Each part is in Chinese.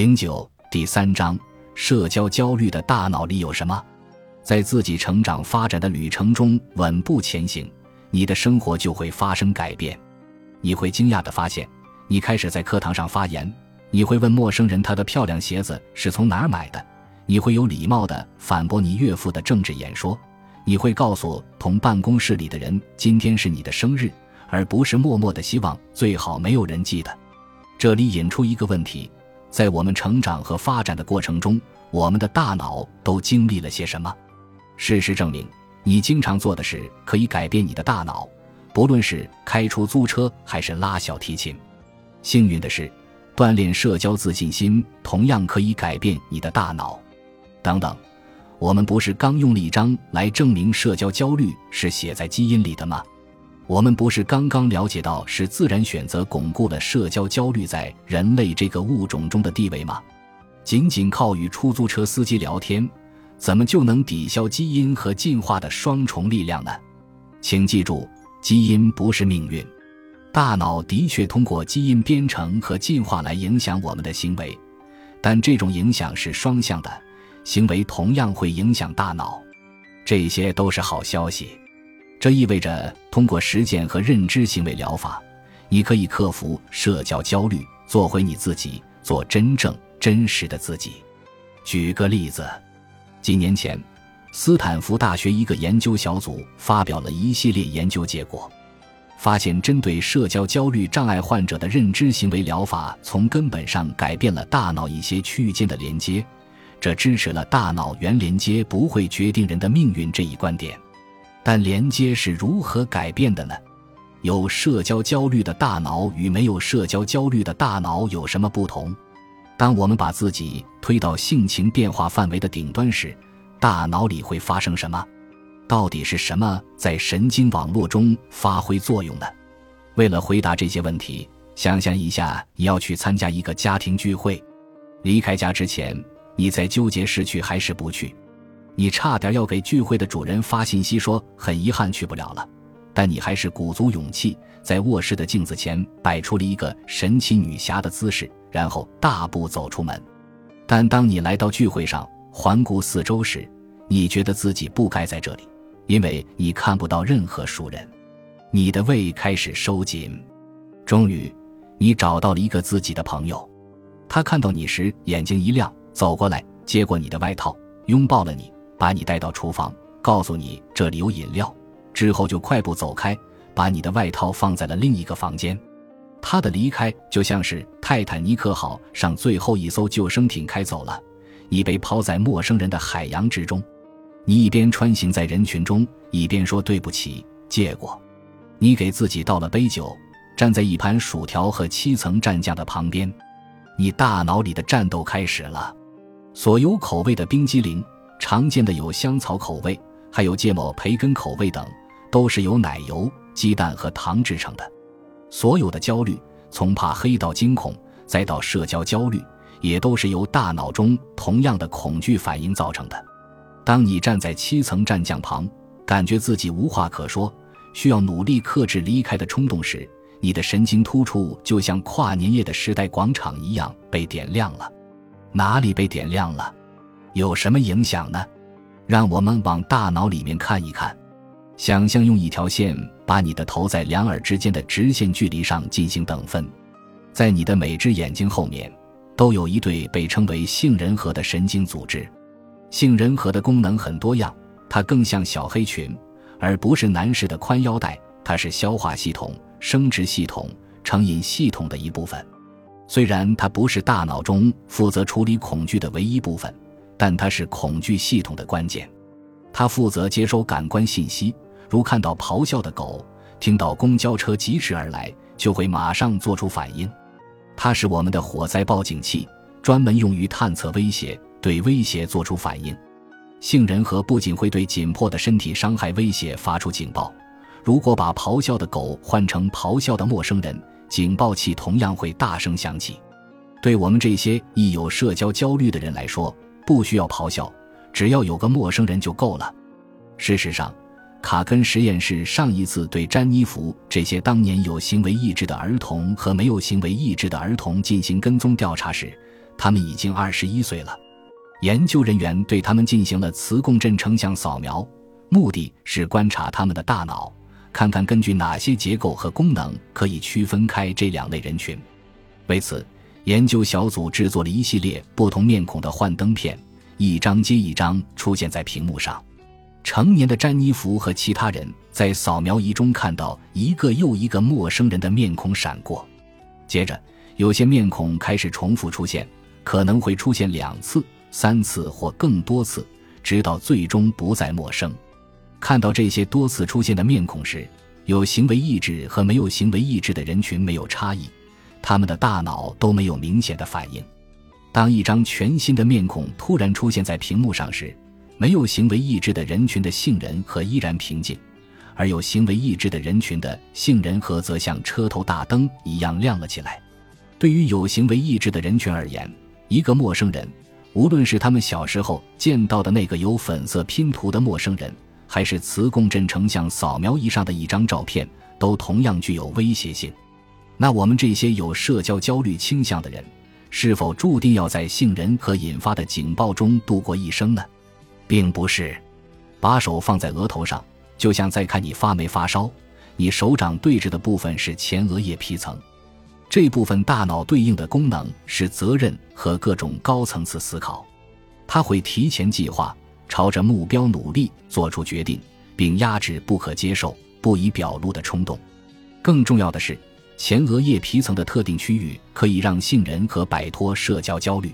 零九第三章：社交焦虑的大脑里有什么？在自己成长发展的旅程中稳步前行，你的生活就会发生改变。你会惊讶地发现，你开始在课堂上发言，你会问陌生人他的漂亮鞋子是从哪儿买的，你会有礼貌地反驳你岳父的政治演说，你会告诉同办公室里的人今天是你的生日，而不是默默地希望最好没有人记得。这里引出一个问题。在我们成长和发展的过程中，我们的大脑都经历了些什么？事实证明，你经常做的事可以改变你的大脑，不论是开出租车还是拉小提琴。幸运的是，锻炼社交自信心同样可以改变你的大脑。等等，我们不是刚用了一张来证明社交焦虑是写在基因里的吗？我们不是刚刚了解到是自然选择巩固了社交焦虑在人类这个物种中的地位吗？仅仅靠与出租车司机聊天，怎么就能抵消基因和进化的双重力量呢？请记住，基因不是命运。大脑的确通过基因编程和进化来影响我们的行为，但这种影响是双向的，行为同样会影响大脑。这些都是好消息。这意味着，通过实践和认知行为疗法，你可以克服社交焦虑，做回你自己，做真正真实的自己。举个例子，几年前，斯坦福大学一个研究小组发表了一系列研究结果，发现针对社交焦虑障碍患者的认知行为疗法，从根本上改变了大脑一些区域间的连接，这支持了“大脑原连接不会决定人的命运”这一观点。但连接是如何改变的呢？有社交焦虑的大脑与没有社交焦虑的大脑有什么不同？当我们把自己推到性情变化范围的顶端时，大脑里会发生什么？到底是什么在神经网络中发挥作用呢？为了回答这些问题，想象一下你要去参加一个家庭聚会，离开家之前，你在纠结是去还是不去。你差点要给聚会的主人发信息说很遗憾去不了了，但你还是鼓足勇气在卧室的镜子前摆出了一个神奇女侠的姿势，然后大步走出门。但当你来到聚会上，环顾四周时，你觉得自己不该在这里，因为你看不到任何熟人。你的胃开始收紧。终于，你找到了一个自己的朋友，他看到你时眼睛一亮，走过来接过你的外套，拥抱了你。把你带到厨房，告诉你这里有饮料，之后就快步走开，把你的外套放在了另一个房间。他的离开就像是泰坦尼克号上最后一艘救生艇开走了，你被抛在陌生人的海洋之中。你一边穿行在人群中，一边说对不起，借过。你给自己倒了杯酒，站在一盘薯条和七层蘸酱的旁边。你大脑里的战斗开始了，所有口味的冰激凌。常见的有香草口味，还有芥末培根口味等，都是由奶油、鸡蛋和糖制成的。所有的焦虑，从怕黑到惊恐，再到社交焦虑，也都是由大脑中同样的恐惧反应造成的。当你站在七层战将旁，感觉自己无话可说，需要努力克制离开的冲动时，你的神经突触就像跨年夜的时代广场一样被点亮了。哪里被点亮了？有什么影响呢？让我们往大脑里面看一看。想象用一条线把你的头在两耳之间的直线距离上进行等分，在你的每只眼睛后面都有一对被称为杏仁核的神经组织。杏仁核的功能很多样，它更像小黑裙，而不是男士的宽腰带。它是消化系统、生殖系统、成瘾系统的一部分。虽然它不是大脑中负责处理恐惧的唯一部分。但它是恐惧系统的关键，它负责接收感官信息，如看到咆哮的狗，听到公交车疾驰而来，就会马上做出反应。它是我们的火灾报警器，专门用于探测威胁，对威胁做出反应。杏仁核不仅会对紧迫的身体伤害威胁发出警报，如果把咆哮的狗换成咆哮的陌生人，警报器同样会大声响起。对我们这些易有社交焦虑的人来说，不需要咆哮，只要有个陌生人就够了。事实上，卡根实验室上一次对詹妮弗这些当年有行为抑制的儿童和没有行为抑制的儿童进行跟踪调查时，他们已经二十一岁了。研究人员对他们进行了磁共振成像扫描，目的是观察他们的大脑，看看根据哪些结构和功能可以区分开这两类人群。为此，研究小组制作了一系列不同面孔的幻灯片，一张接一张出现在屏幕上。成年的詹妮弗和其他人在扫描仪中看到一个又一个陌生人的面孔闪过，接着有些面孔开始重复出现，可能会出现两次。三次或更多次，直到最终不再陌生。看到这些多次出现的面孔时，有行为意志和没有行为意志的人群没有差异，他们的大脑都没有明显的反应。当一张全新的面孔突然出现在屏幕上时，没有行为意志的人群的杏仁核依然平静，而有行为意志的人群的杏仁核则像车头大灯一样亮了起来。对于有行为意志的人群而言，一个陌生人。无论是他们小时候见到的那个有粉色拼图的陌生人，还是磁共振成像扫描仪上的一张照片，都同样具有威胁性。那我们这些有社交焦虑倾向的人，是否注定要在杏仁核引发的警报中度过一生呢？并不是。把手放在额头上，就像在看你发没发烧。你手掌对着的部分是前额叶皮层。这部分大脑对应的功能是责任和各种高层次思考，它会提前计划，朝着目标努力，做出决定，并压制不可接受、不宜表露的冲动。更重要的是，前额叶皮层的特定区域可以让杏仁核摆脱社交焦虑，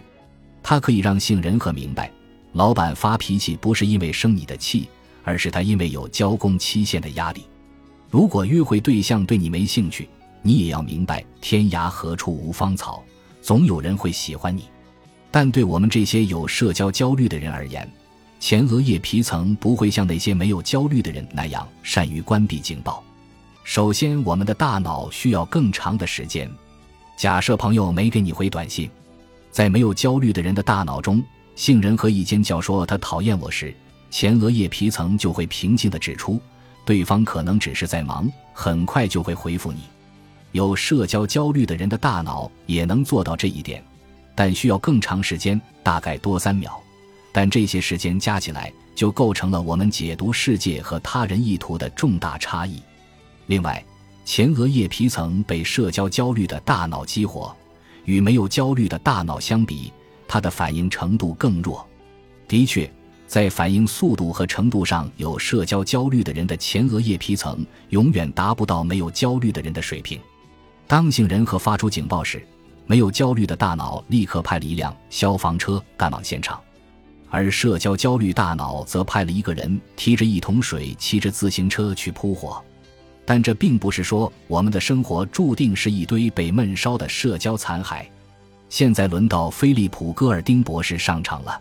它可以让杏仁核明白，老板发脾气不是因为生你的气，而是他因为有交工期限的压力。如果约会对象对你没兴趣。你也要明白，天涯何处无芳草，总有人会喜欢你。但对我们这些有社交焦虑的人而言，前额叶皮层不会像那些没有焦虑的人那样善于关闭警报。首先，我们的大脑需要更长的时间。假设朋友没给你回短信，在没有焦虑的人的大脑中，杏仁核一尖叫说他讨厌我时，前额叶皮层就会平静地指出，对方可能只是在忙，很快就会回复你。有社交焦虑的人的大脑也能做到这一点，但需要更长时间，大概多三秒。但这些时间加起来，就构成了我们解读世界和他人意图的重大差异。另外，前额叶皮层被社交焦虑的大脑激活，与没有焦虑的大脑相比，它的反应程度更弱。的确，在反应速度和程度上，有社交焦虑的人的前额叶皮层永远达不到没有焦虑的人的水平。当杏仁核发出警报时，没有焦虑的大脑立刻派了一辆消防车赶往现场，而社交焦虑大脑则派了一个人提着一桶水，骑着自行车去扑火。但这并不是说我们的生活注定是一堆被闷烧的社交残骸。现在轮到菲利普·戈尔丁博士上场了。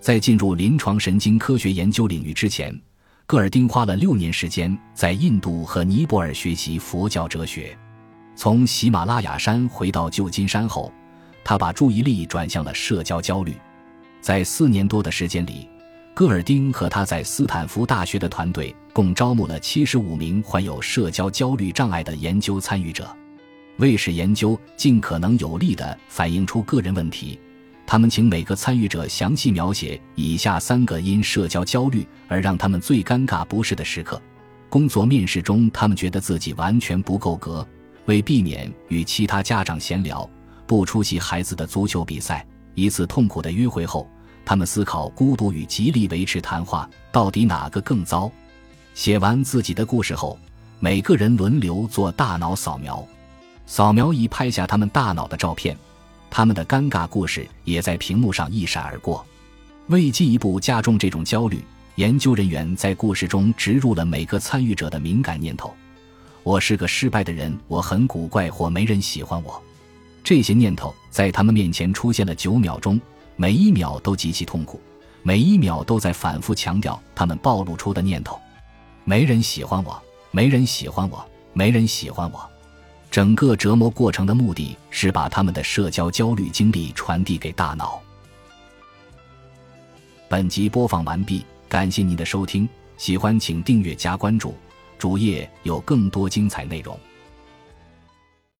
在进入临床神经科学研究领域之前，戈尔丁花了六年时间在印度和尼泊尔学习佛教哲学。从喜马拉雅山回到旧金山后，他把注意力转向了社交焦虑。在四年多的时间里，戈尔丁和他在斯坦福大学的团队共招募了七十五名患有社交焦虑障碍的研究参与者。为使研究尽可能有力地反映出个人问题，他们请每个参与者详细描写以下三个因社交焦虑而让他们最尴尬不适的时刻：工作面试中，他们觉得自己完全不够格。为避免与其他家长闲聊，不出席孩子的足球比赛，一次痛苦的约会后，他们思考孤独与极力维持谈话到底哪个更糟。写完自己的故事后，每个人轮流做大脑扫描，扫描仪拍下他们大脑的照片，他们的尴尬故事也在屏幕上一闪而过。为进一步加重这种焦虑，研究人员在故事中植入了每个参与者的敏感念头。我是个失败的人，我很古怪，或没人喜欢我。这些念头在他们面前出现了九秒钟，每一秒都极其痛苦，每一秒都在反复强调他们暴露出的念头：没人喜欢我，没人喜欢我，没人喜欢我。整个折磨过程的目的是把他们的社交焦虑经历传递给大脑。本集播放完毕，感谢您的收听，喜欢请订阅加关注。主页有更多精彩内容。